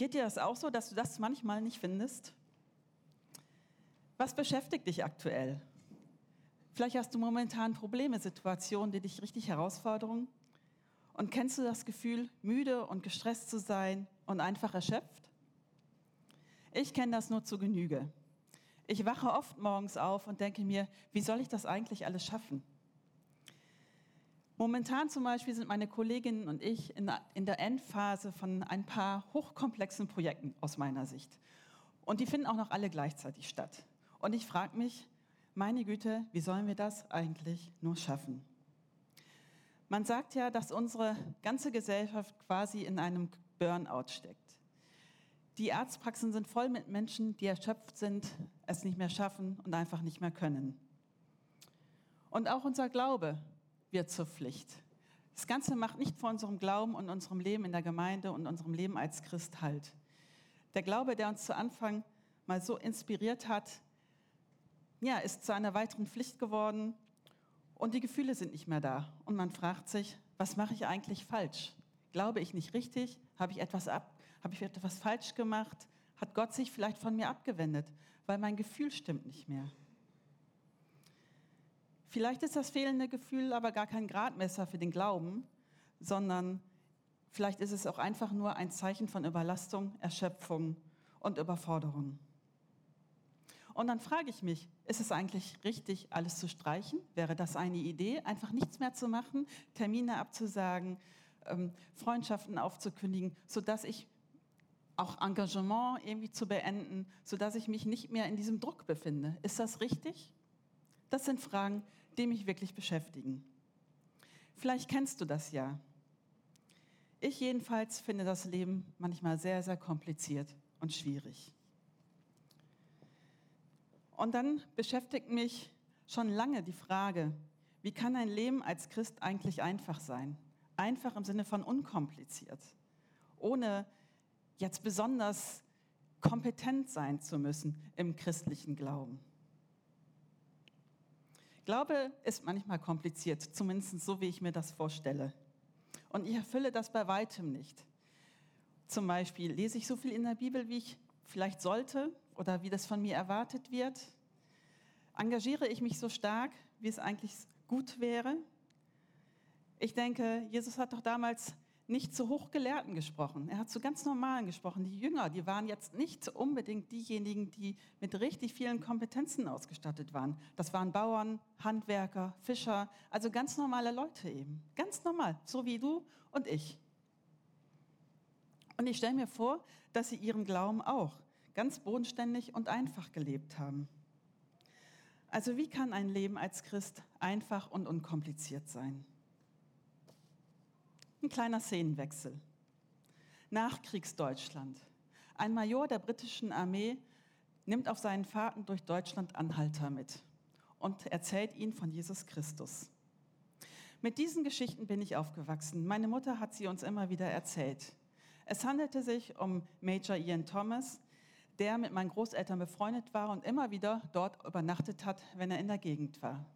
Geht dir das auch so, dass du das manchmal nicht findest? Was beschäftigt dich aktuell? Vielleicht hast du momentan Probleme, Situationen, die dich richtig herausfordern. Und kennst du das Gefühl, müde und gestresst zu sein und einfach erschöpft? Ich kenne das nur zu Genüge. Ich wache oft morgens auf und denke mir, wie soll ich das eigentlich alles schaffen? Momentan zum Beispiel sind meine Kolleginnen und ich in der Endphase von ein paar hochkomplexen Projekten aus meiner Sicht. Und die finden auch noch alle gleichzeitig statt. Und ich frage mich, meine Güte, wie sollen wir das eigentlich nur schaffen? Man sagt ja, dass unsere ganze Gesellschaft quasi in einem Burnout steckt. Die Arztpraxen sind voll mit Menschen, die erschöpft sind, es nicht mehr schaffen und einfach nicht mehr können. Und auch unser Glaube wird zur Pflicht. Das Ganze macht nicht vor unserem Glauben und unserem Leben in der Gemeinde und unserem Leben als Christ halt. Der Glaube, der uns zu Anfang mal so inspiriert hat, ja, ist zu einer weiteren Pflicht geworden und die Gefühle sind nicht mehr da. Und man fragt sich, was mache ich eigentlich falsch? Glaube ich nicht richtig? Habe ich etwas ab? Habe ich etwas falsch gemacht? Hat Gott sich vielleicht von mir abgewendet, weil mein Gefühl stimmt nicht mehr? Vielleicht ist das fehlende Gefühl aber gar kein Gradmesser für den Glauben, sondern vielleicht ist es auch einfach nur ein Zeichen von Überlastung, Erschöpfung und Überforderung. Und dann frage ich mich, ist es eigentlich richtig, alles zu streichen? Wäre das eine Idee, einfach nichts mehr zu machen, Termine abzusagen, ähm, Freundschaften aufzukündigen, sodass ich auch Engagement irgendwie zu beenden, sodass ich mich nicht mehr in diesem Druck befinde. Ist das richtig? Das sind Fragen, die mich wirklich beschäftigen. Vielleicht kennst du das ja. Ich jedenfalls finde das Leben manchmal sehr, sehr kompliziert und schwierig. Und dann beschäftigt mich schon lange die Frage, wie kann ein Leben als Christ eigentlich einfach sein? Einfach im Sinne von unkompliziert, ohne jetzt besonders kompetent sein zu müssen im christlichen Glauben. Glaube ist manchmal kompliziert, zumindest so, wie ich mir das vorstelle. Und ich erfülle das bei weitem nicht. Zum Beispiel lese ich so viel in der Bibel, wie ich vielleicht sollte oder wie das von mir erwartet wird. Engagiere ich mich so stark, wie es eigentlich gut wäre? Ich denke, Jesus hat doch damals nicht zu Hochgelehrten gesprochen. Er hat zu ganz Normalen gesprochen. Die Jünger, die waren jetzt nicht unbedingt diejenigen, die mit richtig vielen Kompetenzen ausgestattet waren. Das waren Bauern, Handwerker, Fischer, also ganz normale Leute eben. Ganz normal, so wie du und ich. Und ich stelle mir vor, dass sie ihren Glauben auch ganz bodenständig und einfach gelebt haben. Also wie kann ein Leben als Christ einfach und unkompliziert sein? Ein kleiner Szenenwechsel. Nachkriegsdeutschland. Ein Major der britischen Armee nimmt auf seinen Fahrten durch Deutschland Anhalter mit und erzählt ihnen von Jesus Christus. Mit diesen Geschichten bin ich aufgewachsen. Meine Mutter hat sie uns immer wieder erzählt. Es handelte sich um Major Ian Thomas, der mit meinen Großeltern befreundet war und immer wieder dort übernachtet hat, wenn er in der Gegend war.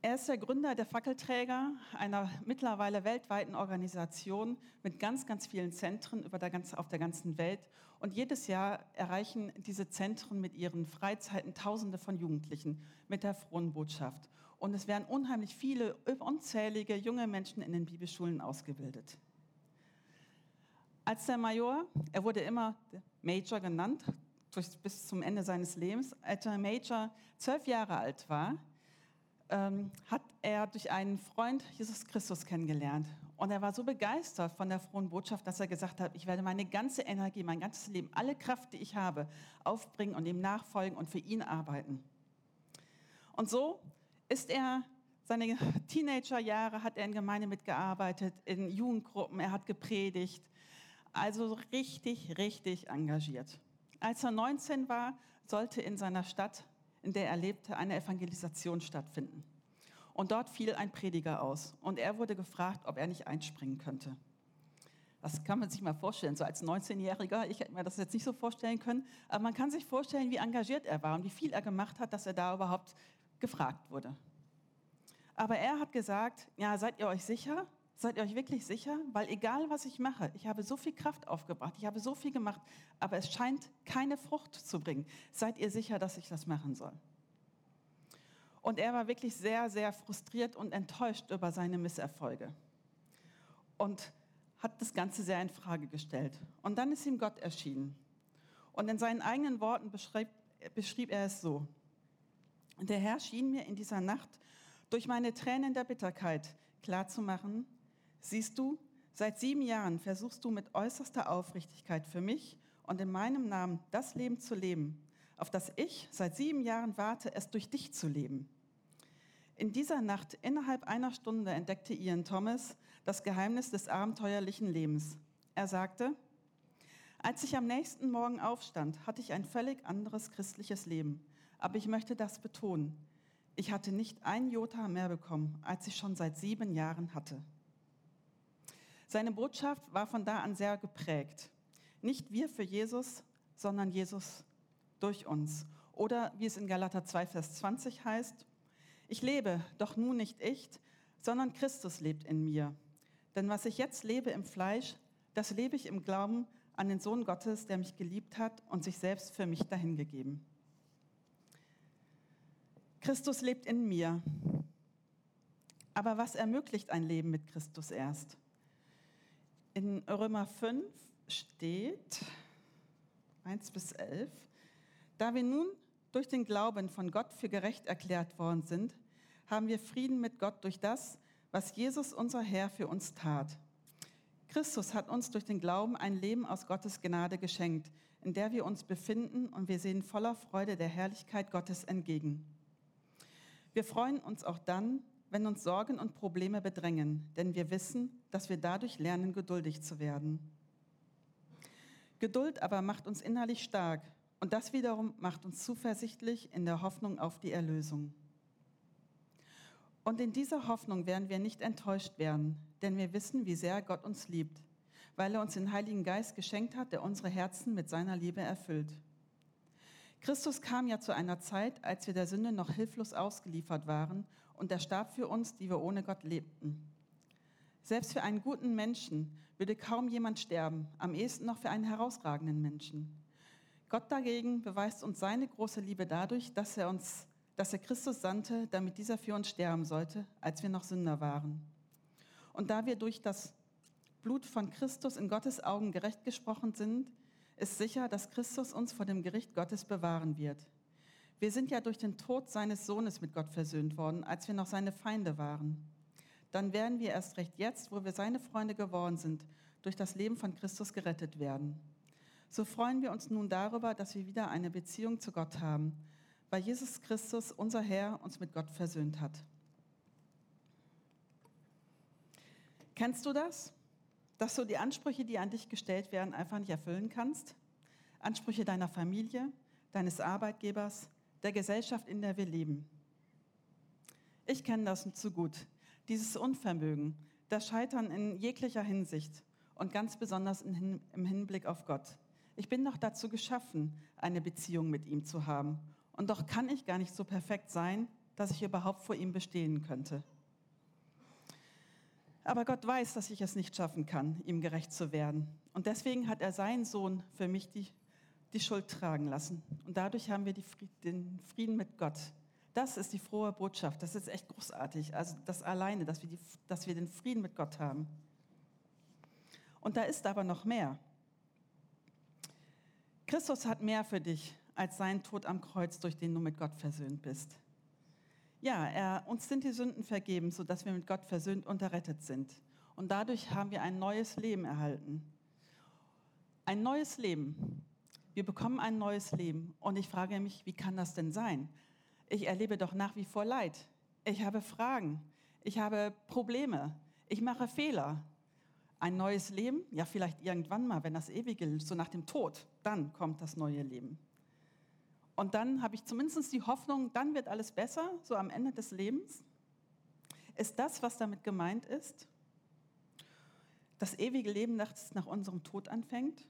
Er ist der Gründer der Fackelträger, einer mittlerweile weltweiten Organisation mit ganz, ganz vielen Zentren über der ganz, auf der ganzen Welt. Und jedes Jahr erreichen diese Zentren mit ihren Freizeiten Tausende von Jugendlichen mit der frohen Botschaft. Und es werden unheimlich viele, unzählige junge Menschen in den Bibelschulen ausgebildet. Als der Major, er wurde immer Major genannt, bis zum Ende seines Lebens, als der Major zwölf Jahre alt war, ähm, hat er durch einen Freund Jesus Christus kennengelernt. Und er war so begeistert von der frohen Botschaft, dass er gesagt hat, ich werde meine ganze Energie, mein ganzes Leben, alle Kraft, die ich habe, aufbringen und ihm nachfolgen und für ihn arbeiten. Und so ist er, seine Teenagerjahre hat er in Gemeinde mitgearbeitet, in Jugendgruppen, er hat gepredigt, also richtig, richtig engagiert. Als er 19 war, sollte in seiner Stadt in der er lebte, eine Evangelisation stattfinden. Und dort fiel ein Prediger aus und er wurde gefragt, ob er nicht einspringen könnte. Das kann man sich mal vorstellen, so als 19-Jähriger, ich hätte mir das jetzt nicht so vorstellen können, aber man kann sich vorstellen, wie engagiert er war und wie viel er gemacht hat, dass er da überhaupt gefragt wurde. Aber er hat gesagt, ja, seid ihr euch sicher? Seid ihr euch wirklich sicher? Weil egal, was ich mache, ich habe so viel Kraft aufgebracht, ich habe so viel gemacht, aber es scheint keine Frucht zu bringen. Seid ihr sicher, dass ich das machen soll? Und er war wirklich sehr, sehr frustriert und enttäuscht über seine Misserfolge. Und hat das Ganze sehr in Frage gestellt. Und dann ist ihm Gott erschienen. Und in seinen eigenen Worten beschrieb, beschrieb er es so. Der Herr schien mir in dieser Nacht durch meine Tränen der Bitterkeit klarzumachen, Siehst du, seit sieben Jahren versuchst du mit äußerster Aufrichtigkeit für mich und in meinem Namen das Leben zu leben, auf das ich seit sieben Jahren warte, es durch dich zu leben. In dieser Nacht, innerhalb einer Stunde, entdeckte Ian Thomas das Geheimnis des abenteuerlichen Lebens. Er sagte, als ich am nächsten Morgen aufstand, hatte ich ein völlig anderes christliches Leben. Aber ich möchte das betonen. Ich hatte nicht ein Jota mehr bekommen, als ich schon seit sieben Jahren hatte. Seine Botschaft war von da an sehr geprägt. Nicht wir für Jesus, sondern Jesus durch uns. Oder wie es in Galater 2, Vers 20 heißt, ich lebe, doch nun nicht ich, sondern Christus lebt in mir. Denn was ich jetzt lebe im Fleisch, das lebe ich im Glauben an den Sohn Gottes, der mich geliebt hat und sich selbst für mich dahingegeben. Christus lebt in mir. Aber was ermöglicht ein Leben mit Christus erst? In Römer 5 steht 1 bis 11, da wir nun durch den Glauben von Gott für gerecht erklärt worden sind, haben wir Frieden mit Gott durch das, was Jesus unser Herr für uns tat. Christus hat uns durch den Glauben ein Leben aus Gottes Gnade geschenkt, in der wir uns befinden und wir sehen voller Freude der Herrlichkeit Gottes entgegen. Wir freuen uns auch dann, wenn uns Sorgen und Probleme bedrängen, denn wir wissen, dass wir dadurch lernen, geduldig zu werden. Geduld aber macht uns innerlich stark und das wiederum macht uns zuversichtlich in der Hoffnung auf die Erlösung. Und in dieser Hoffnung werden wir nicht enttäuscht werden, denn wir wissen, wie sehr Gott uns liebt, weil er uns den Heiligen Geist geschenkt hat, der unsere Herzen mit seiner Liebe erfüllt. Christus kam ja zu einer Zeit, als wir der Sünde noch hilflos ausgeliefert waren und er starb für uns, die wir ohne Gott lebten. Selbst für einen guten Menschen würde kaum jemand sterben, am ehesten noch für einen herausragenden Menschen. Gott dagegen beweist uns seine große Liebe dadurch, dass er uns, dass er Christus sandte, damit dieser für uns sterben sollte, als wir noch Sünder waren. Und da wir durch das Blut von Christus in Gottes Augen gerecht gesprochen sind, ist sicher, dass Christus uns vor dem Gericht Gottes bewahren wird. Wir sind ja durch den Tod seines Sohnes mit Gott versöhnt worden, als wir noch seine Feinde waren. Dann werden wir erst recht jetzt, wo wir seine Freunde geworden sind, durch das Leben von Christus gerettet werden. So freuen wir uns nun darüber, dass wir wieder eine Beziehung zu Gott haben, weil Jesus Christus, unser Herr, uns mit Gott versöhnt hat. Kennst du das? Dass du die Ansprüche, die an dich gestellt werden, einfach nicht erfüllen kannst? Ansprüche deiner Familie, deines Arbeitgebers, der Gesellschaft, in der wir leben. Ich kenne das zu gut. Dieses Unvermögen, das Scheitern in jeglicher Hinsicht und ganz besonders im Hinblick auf Gott. Ich bin doch dazu geschaffen, eine Beziehung mit ihm zu haben. Und doch kann ich gar nicht so perfekt sein, dass ich überhaupt vor ihm bestehen könnte. Aber Gott weiß, dass ich es nicht schaffen kann, ihm gerecht zu werden. Und deswegen hat er seinen Sohn für mich die die Schuld tragen lassen. Und dadurch haben wir den Frieden mit Gott. Das ist die frohe Botschaft. Das ist echt großartig. Also das alleine, dass wir, die, dass wir den Frieden mit Gott haben. Und da ist aber noch mehr. Christus hat mehr für dich als sein Tod am Kreuz, durch den du mit Gott versöhnt bist. Ja, er, uns sind die Sünden vergeben, sodass wir mit Gott versöhnt und errettet sind. Und dadurch haben wir ein neues Leben erhalten. Ein neues Leben. Wir bekommen ein neues Leben. Und ich frage mich, wie kann das denn sein? Ich erlebe doch nach wie vor Leid. Ich habe Fragen. Ich habe Probleme. Ich mache Fehler. Ein neues Leben? Ja, vielleicht irgendwann mal, wenn das Ewige, so nach dem Tod, dann kommt das neue Leben. Und dann habe ich zumindest die Hoffnung, dann wird alles besser, so am Ende des Lebens. Ist das, was damit gemeint ist? Das ewige Leben, das nach unserem Tod anfängt?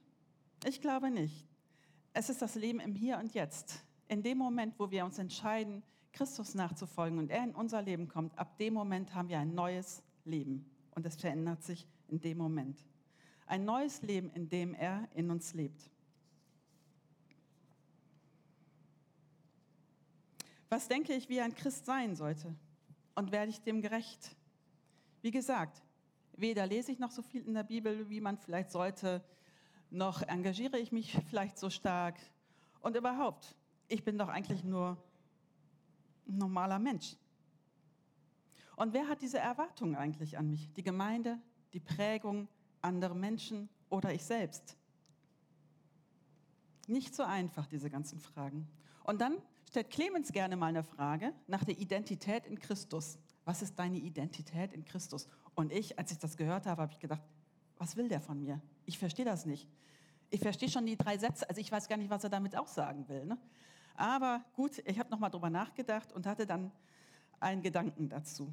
Ich glaube nicht. Es ist das Leben im Hier und Jetzt. In dem Moment, wo wir uns entscheiden, Christus nachzufolgen und er in unser Leben kommt, ab dem Moment haben wir ein neues Leben. und es verändert sich in dem Moment. Ein neues Leben, in dem er in uns lebt. Was denke ich, wie ein Christ sein sollte? Und werde ich dem gerecht? Wie gesagt, weder lese ich noch so viel in der Bibel, wie man vielleicht sollte, noch engagiere ich mich vielleicht so stark. Und überhaupt, ich bin doch eigentlich nur ein normaler Mensch. Und wer hat diese Erwartungen eigentlich an mich? Die Gemeinde, die Prägung, andere Menschen oder ich selbst? Nicht so einfach, diese ganzen Fragen. Und dann stellt Clemens gerne mal eine Frage nach der Identität in Christus. Was ist deine Identität in Christus? Und ich, als ich das gehört habe, habe ich gedacht, was will der von mir? Ich verstehe das nicht. Ich verstehe schon die drei Sätze, also ich weiß gar nicht, was er damit auch sagen will. Ne? Aber gut, ich habe nochmal drüber nachgedacht und hatte dann einen Gedanken dazu.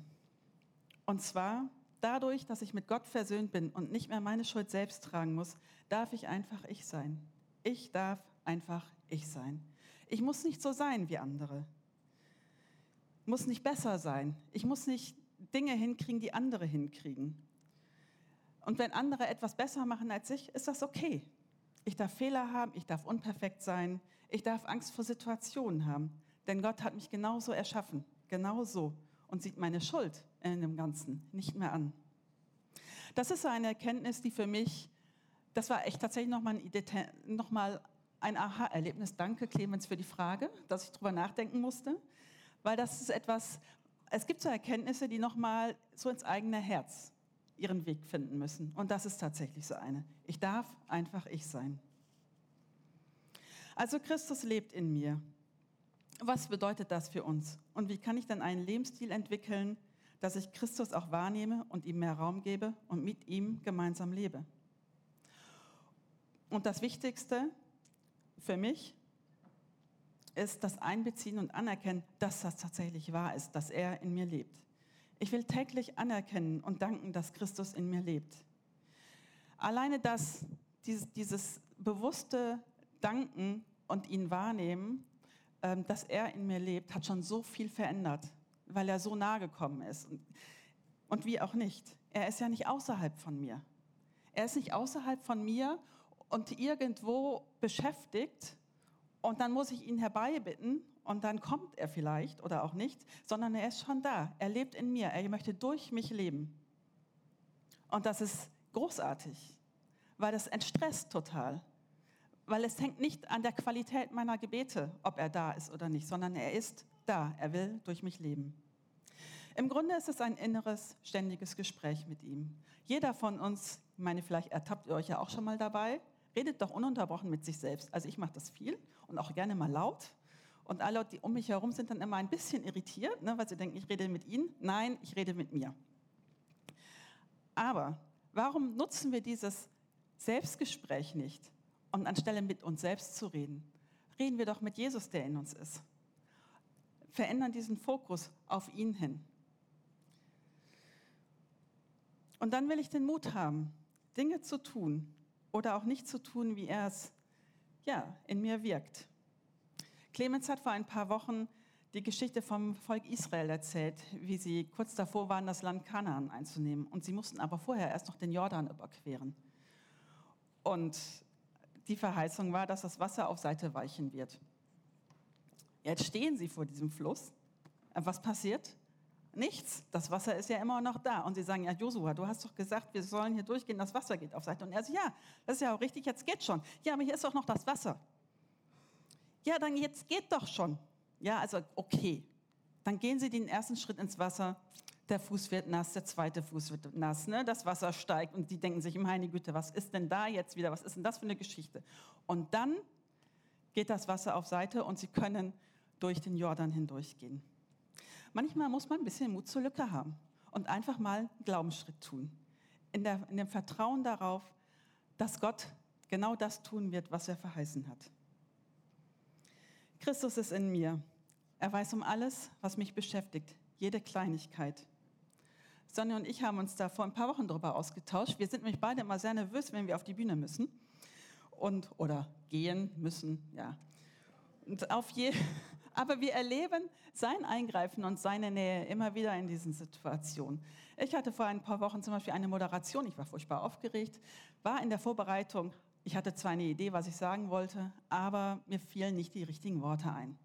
Und zwar, dadurch, dass ich mit Gott versöhnt bin und nicht mehr meine Schuld selbst tragen muss, darf ich einfach ich sein. Ich darf einfach ich sein. Ich muss nicht so sein wie andere. Muss nicht besser sein. Ich muss nicht Dinge hinkriegen, die andere hinkriegen. Und wenn andere etwas besser machen als ich, ist das okay. Ich darf Fehler haben, ich darf unperfekt sein, ich darf Angst vor Situationen haben. Denn Gott hat mich genauso erschaffen, genauso und sieht meine Schuld in dem Ganzen nicht mehr an. Das ist eine Erkenntnis, die für mich, das war echt tatsächlich nochmal ein, noch ein Aha-Erlebnis. Danke, Clemens, für die Frage, dass ich darüber nachdenken musste, weil das ist etwas, es gibt so Erkenntnisse, die nochmal so ins eigene Herz ihren Weg finden müssen. Und das ist tatsächlich so eine. Ich darf einfach ich sein. Also Christus lebt in mir. Was bedeutet das für uns? Und wie kann ich dann einen Lebensstil entwickeln, dass ich Christus auch wahrnehme und ihm mehr Raum gebe und mit ihm gemeinsam lebe? Und das Wichtigste, für mich ist das Einbeziehen und Anerkennen, dass das tatsächlich wahr ist, dass er in mir lebt. Ich will täglich anerkennen und danken, dass Christus in mir lebt. Alleine das, dieses, dieses bewusste Danken und ihn wahrnehmen, ähm, dass er in mir lebt, hat schon so viel verändert, weil er so nahe gekommen ist. Und, und wie auch nicht. Er ist ja nicht außerhalb von mir. Er ist nicht außerhalb von mir und irgendwo beschäftigt und dann muss ich ihn herbeibitten und dann kommt er vielleicht oder auch nicht, sondern er ist schon da. Er lebt in mir. Er möchte durch mich leben. Und das ist großartig, weil das entstresst total. Weil es hängt nicht an der Qualität meiner Gebete, ob er da ist oder nicht, sondern er ist da. Er will durch mich leben. Im Grunde ist es ein inneres, ständiges Gespräch mit ihm. Jeder von uns, ich meine, vielleicht ertappt ihr euch ja auch schon mal dabei, redet doch ununterbrochen mit sich selbst. Also ich mache das viel und auch gerne mal laut. Und alle, die um mich herum sind dann immer ein bisschen irritiert, ne, weil sie denken, ich rede mit ihnen. Nein, ich rede mit mir. Aber warum nutzen wir dieses Selbstgespräch nicht? Und anstelle mit uns selbst zu reden, reden wir doch mit Jesus, der in uns ist. Verändern diesen Fokus auf ihn hin. Und dann will ich den Mut haben, Dinge zu tun, oder auch nicht zu tun, wie er es ja, in mir wirkt. Clemens hat vor ein paar Wochen die Geschichte vom Volk Israel erzählt, wie sie kurz davor waren, das Land Kanaan einzunehmen. Und sie mussten aber vorher erst noch den Jordan überqueren. Und die Verheißung war, dass das Wasser auf Seite weichen wird. Jetzt stehen sie vor diesem Fluss. Was passiert? Nichts. Das Wasser ist ja immer noch da. Und sie sagen, ja, Josua, du hast doch gesagt, wir sollen hier durchgehen, das Wasser geht auf Seite. Und er sagt, ja, das ist ja auch richtig, jetzt geht schon. Ja, aber hier ist doch noch das Wasser. Ja, dann jetzt geht doch schon. Ja, also okay. Dann gehen sie den ersten Schritt ins Wasser. Der Fuß wird nass, der zweite Fuß wird nass. Ne? Das Wasser steigt und die denken sich, meine Güte, was ist denn da jetzt wieder? Was ist denn das für eine Geschichte? Und dann geht das Wasser auf Seite und sie können durch den Jordan hindurchgehen. Manchmal muss man ein bisschen Mut zur Lücke haben und einfach mal einen Glaubensschritt tun. In, der, in dem Vertrauen darauf, dass Gott genau das tun wird, was er verheißen hat. Christus ist in mir. Er weiß um alles, was mich beschäftigt, jede Kleinigkeit. Sonja und ich haben uns da vor ein paar Wochen darüber ausgetauscht. Wir sind nämlich beide immer sehr nervös, wenn wir auf die Bühne müssen und oder gehen müssen, ja. Und auf, je, Aber wir erleben sein Eingreifen und seine Nähe immer wieder in diesen Situationen. Ich hatte vor ein paar Wochen zum Beispiel eine Moderation, ich war furchtbar aufgeregt, war in der Vorbereitung, ich hatte zwar eine Idee, was ich sagen wollte, aber mir fielen nicht die richtigen Worte ein.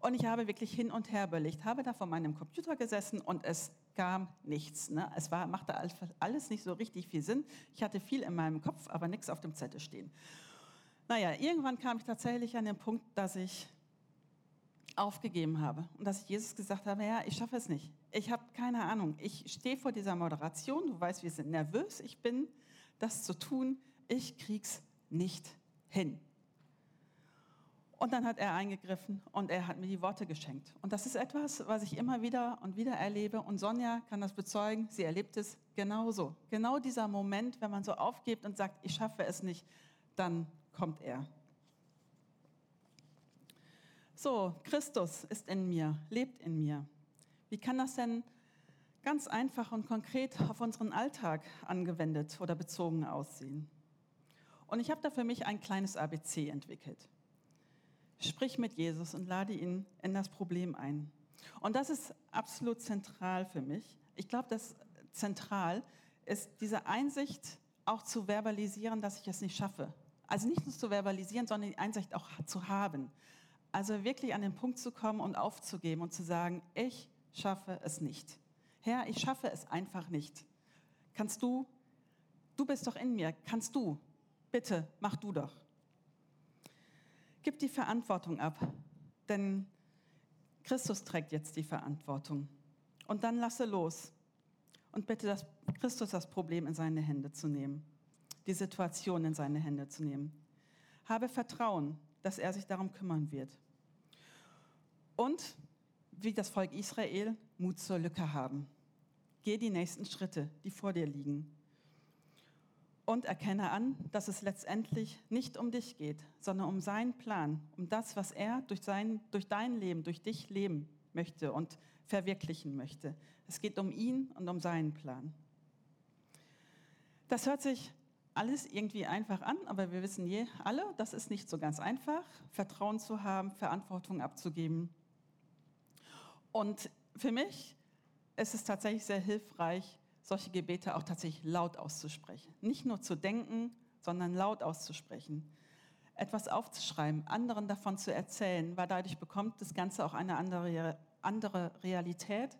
Und ich habe wirklich hin und her überlegt, habe da vor meinem Computer gesessen und es kam nichts. Ne? Es war, machte alles nicht so richtig viel Sinn. Ich hatte viel in meinem Kopf, aber nichts auf dem Zettel stehen. Naja, irgendwann kam ich tatsächlich an den Punkt, dass ich aufgegeben habe und dass ich Jesus gesagt habe, ja, ich schaffe es nicht. Ich habe keine Ahnung. Ich stehe vor dieser Moderation. Du weißt, wir sind nervös. Ich bin, das zu tun. Ich krieg's nicht hin. Und dann hat er eingegriffen und er hat mir die Worte geschenkt. Und das ist etwas, was ich immer wieder und wieder erlebe. Und Sonja kann das bezeugen. Sie erlebt es genauso. Genau dieser Moment, wenn man so aufgibt und sagt, ich schaffe es nicht, dann kommt er. So, Christus ist in mir, lebt in mir. Wie kann das denn ganz einfach und konkret auf unseren Alltag angewendet oder bezogen aussehen? Und ich habe da für mich ein kleines ABC entwickelt. Sprich mit Jesus und lade ihn in das Problem ein. Und das ist absolut zentral für mich. Ich glaube, dass zentral ist diese Einsicht auch zu verbalisieren, dass ich es nicht schaffe. Also nicht nur zu verbalisieren, sondern die Einsicht auch zu haben. Also wirklich an den Punkt zu kommen und aufzugeben und zu sagen, ich schaffe es nicht. Herr, ich schaffe es einfach nicht. Kannst du, du bist doch in mir, kannst du, bitte, mach du doch. Gib die Verantwortung ab, denn Christus trägt jetzt die Verantwortung. Und dann lasse los und bitte das, Christus das Problem in seine Hände zu nehmen, die Situation in seine Hände zu nehmen. Habe Vertrauen, dass er sich darum kümmern wird. Und wie das Volk Israel Mut zur Lücke haben. Geh die nächsten Schritte, die vor dir liegen. Und erkenne an, dass es letztendlich nicht um dich geht, sondern um seinen Plan, um das, was er durch, sein, durch dein Leben, durch dich leben möchte und verwirklichen möchte. Es geht um ihn und um seinen Plan. Das hört sich alles irgendwie einfach an, aber wir wissen je alle, das ist nicht so ganz einfach, Vertrauen zu haben, Verantwortung abzugeben. Und für mich ist es tatsächlich sehr hilfreich, solche Gebete auch tatsächlich laut auszusprechen. Nicht nur zu denken, sondern laut auszusprechen. Etwas aufzuschreiben, anderen davon zu erzählen, weil dadurch bekommt das Ganze auch eine andere, andere Realität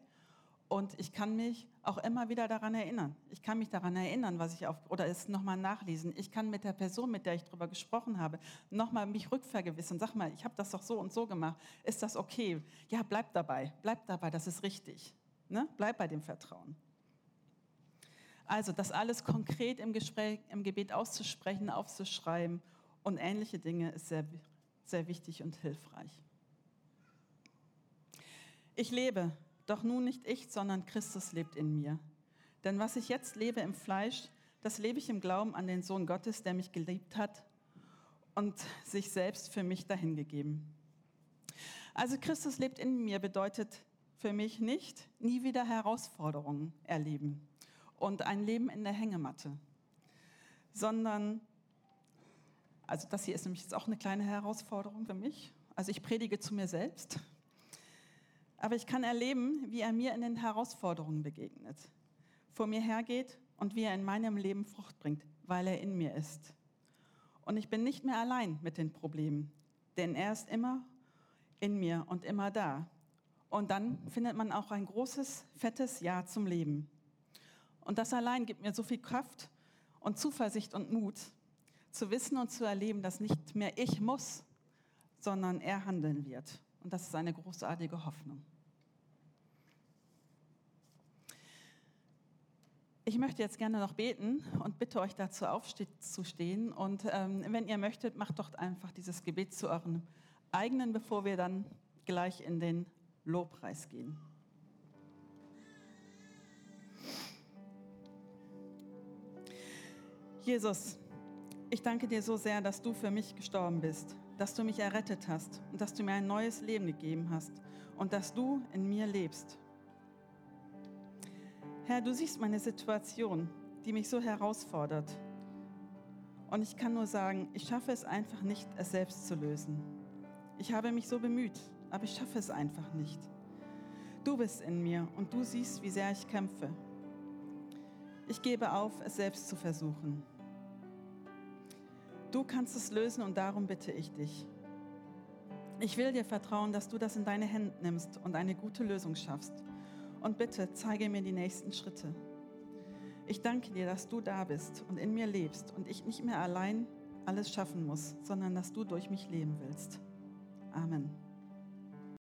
und ich kann mich auch immer wieder daran erinnern. Ich kann mich daran erinnern, was ich auf, oder es nochmal nachlesen. Ich kann mit der Person, mit der ich darüber gesprochen habe, nochmal mich rückvergewissern. Sag mal, ich habe das doch so und so gemacht. Ist das okay? Ja, bleib dabei. Bleib dabei, das ist richtig. Ne? Bleib bei dem Vertrauen. Also, das alles konkret im, Gespräch, im Gebet auszusprechen, aufzuschreiben und ähnliche Dinge ist sehr, sehr wichtig und hilfreich. Ich lebe doch nun nicht ich, sondern Christus lebt in mir. Denn was ich jetzt lebe im Fleisch, das lebe ich im Glauben an den Sohn Gottes, der mich geliebt hat und sich selbst für mich dahingegeben. Also Christus lebt in mir bedeutet für mich nicht nie wieder Herausforderungen erleben und ein Leben in der Hängematte, sondern, also das hier ist nämlich jetzt auch eine kleine Herausforderung für mich. Also ich predige zu mir selbst aber ich kann erleben, wie er mir in den Herausforderungen begegnet, vor mir hergeht und wie er in meinem Leben Frucht bringt, weil er in mir ist. Und ich bin nicht mehr allein mit den Problemen, denn er ist immer in mir und immer da. Und dann findet man auch ein großes, fettes Ja zum Leben. Und das allein gibt mir so viel Kraft und Zuversicht und Mut, zu wissen und zu erleben, dass nicht mehr ich muss, sondern er handeln wird. Und das ist eine großartige Hoffnung. Ich möchte jetzt gerne noch beten und bitte euch dazu aufzustehen. Und ähm, wenn ihr möchtet, macht doch einfach dieses Gebet zu euren eigenen, bevor wir dann gleich in den Lobpreis gehen. Jesus, ich danke dir so sehr, dass du für mich gestorben bist dass du mich errettet hast und dass du mir ein neues Leben gegeben hast und dass du in mir lebst. Herr, du siehst meine Situation, die mich so herausfordert. Und ich kann nur sagen, ich schaffe es einfach nicht, es selbst zu lösen. Ich habe mich so bemüht, aber ich schaffe es einfach nicht. Du bist in mir und du siehst, wie sehr ich kämpfe. Ich gebe auf, es selbst zu versuchen. Du kannst es lösen und darum bitte ich dich. Ich will dir vertrauen, dass du das in deine Hände nimmst und eine gute Lösung schaffst. Und bitte zeige mir die nächsten Schritte. Ich danke dir, dass du da bist und in mir lebst und ich nicht mehr allein alles schaffen muss, sondern dass du durch mich leben willst. Amen.